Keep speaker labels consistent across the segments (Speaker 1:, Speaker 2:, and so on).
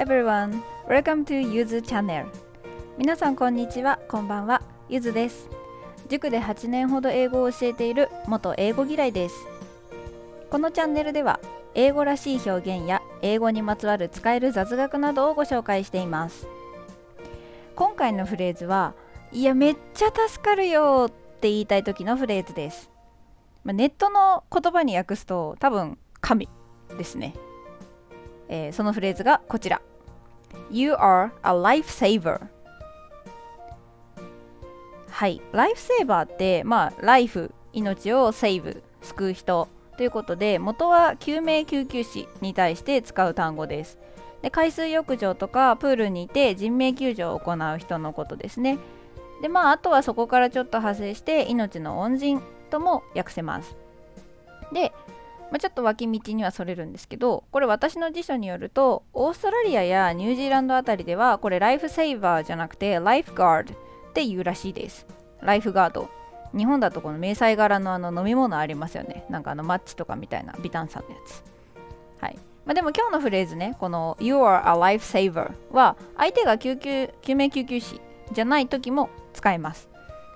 Speaker 1: everyone, welcome to ゆずチャンネル皆さんこんにちは、こんばんは、ゆずです。塾で8年ほど英語を教えている元英語嫌いです。このチャンネルでは英語らしい表現や英語にまつわる使える雑学などをご紹介しています。今回のフレーズはいやめっちゃ助かるよって言いたい時のフレーズです、まあ、ネットの言葉に訳すと多分神ですね。えー、そのフレーズがこちら。You are a lifesaver. はい。ライフセーバーってまあライフ命をセーブ救う人。ということで元は救命救急士に対して使う単語です。で海水浴場とかプールにいて人命救助を行う人のことですね。でまああとはそこからちょっと派生して命の恩人とも訳せます。でまあ、ちょっと脇道にはそれるんですけどこれ私の辞書によるとオーストラリアやニュージーランドあたりではこれライフセーバーじゃなくてライフガードっていうらしいです。ライフガード。日本だとこの迷彩柄のあの飲み物ありますよね。なんかあのマッチとかみたいなビタンさんのやつ。はい。まあ、でも今日のフレーズねこの You are a lifesaver は相手が救急救命救急士じゃない時も使えます。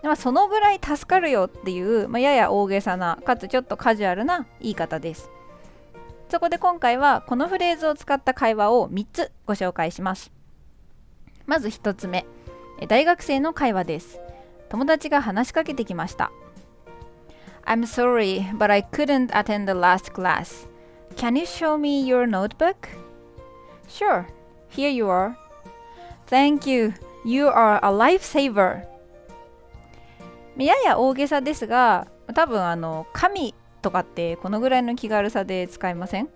Speaker 1: まあ、そのぐらい助かるよっていう、まあ、やや大げさなかつちょっとカジュアルな言い方ですそこで今回はこのフレーズを使った会話を3つご紹介しますまず1つ目大学生の会話です友達が話しかけてきました I'm sorry, but I couldn't attend the last class. Can you show me your notebook? Sure, here you are. Thank you. You are a lifesaver. やや大げさですが多分あの神とかってこのぐらいの気軽さで使いません？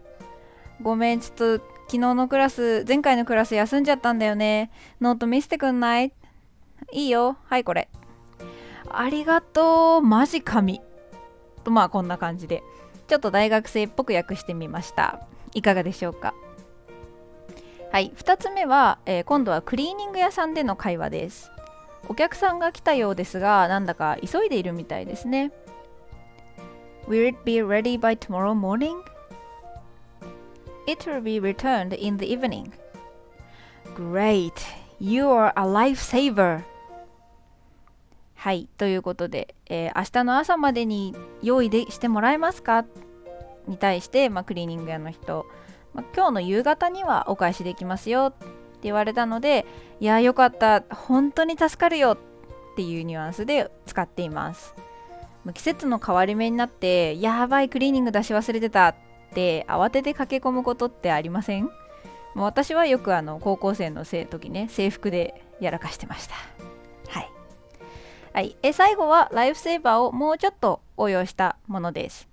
Speaker 1: ごめんちょっと昨日のクラス前回のクラス休んじゃったんだよね。ノート見せてくんない？いいよ。はいこれ。ありがとうマジ神。とまあこんな感じで。ちょっと大学生っぽく訳してみました。いかがでしょうか？はい2つ目は、えー、今度はクリーニング屋さんでの会話です。お客さんが来たようですが、なんだか急いでいるみたいですね。Will it be ready by tomorrow morning? It will be returned in the evening. Great! You are a lifesaver! はい、ということで、えー、明日の朝までに用意でしてもらえますか？に対して、まあ、クリーニング屋の人、まあ、今日の夕方にはお返しできますよって言われたのでいやよかった本当に助かるよっていうニュアンスで使っています。季節の変わり目になってやばいクリーニング出し忘れてたって慌てて駆け込むことってありません？私はよくあの高校生の時ね制服でやらかしてました。はい、はい、え最後は lifesaver をもうちょっと応用したものです。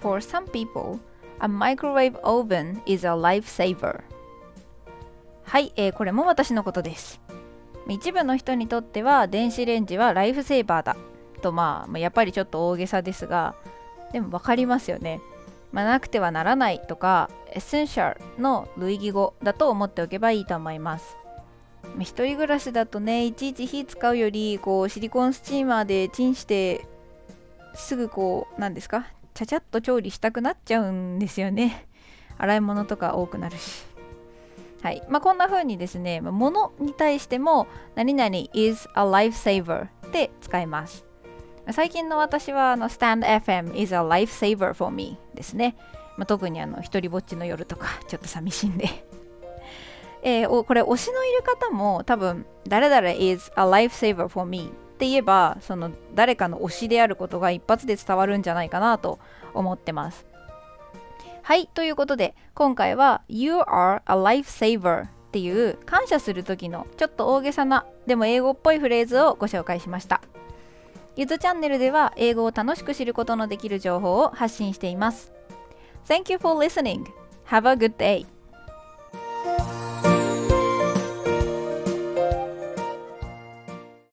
Speaker 1: For some people, a microwave oven is a lifesaver. はい、えー、これも私のことです。一部の人にとっては電子レンジは lifesaver だ。とまあやっぱりちょっと大げさですがでも分かりますよね、まあ、なくてはならない。とか essential の類義語だと思っておけばいいと思います。一人暮らしだとねいちいち火使うよりこうシリコンスチーマーでチンしてすぐこう何ですかちゃちゃっと調理したくなっちゃうんですよね。洗い物とか多くなるし。はいまあ、こんな風にですね、ものに対しても何々 is a lifesaver で使います。最近の私はあの StandFM is a lifesaver for me ですね。まあ、特にあの一人ぼっちの夜とか ちょっと寂しいんで えー、これ推しのいる方も多分誰々 is a lifesaver for me って言えばその誰かの推しであることが一発で伝わるんじゃないかなと思ってます。はい、ということで今回は You are a lifesaver っていう感謝する時のちょっと大げさなでも英語っぽいフレーズをご紹介しました。ゆずチャンネルでは英語を楽しく知ることのできる情報を発信しています。Thank you for listening. Have a good day.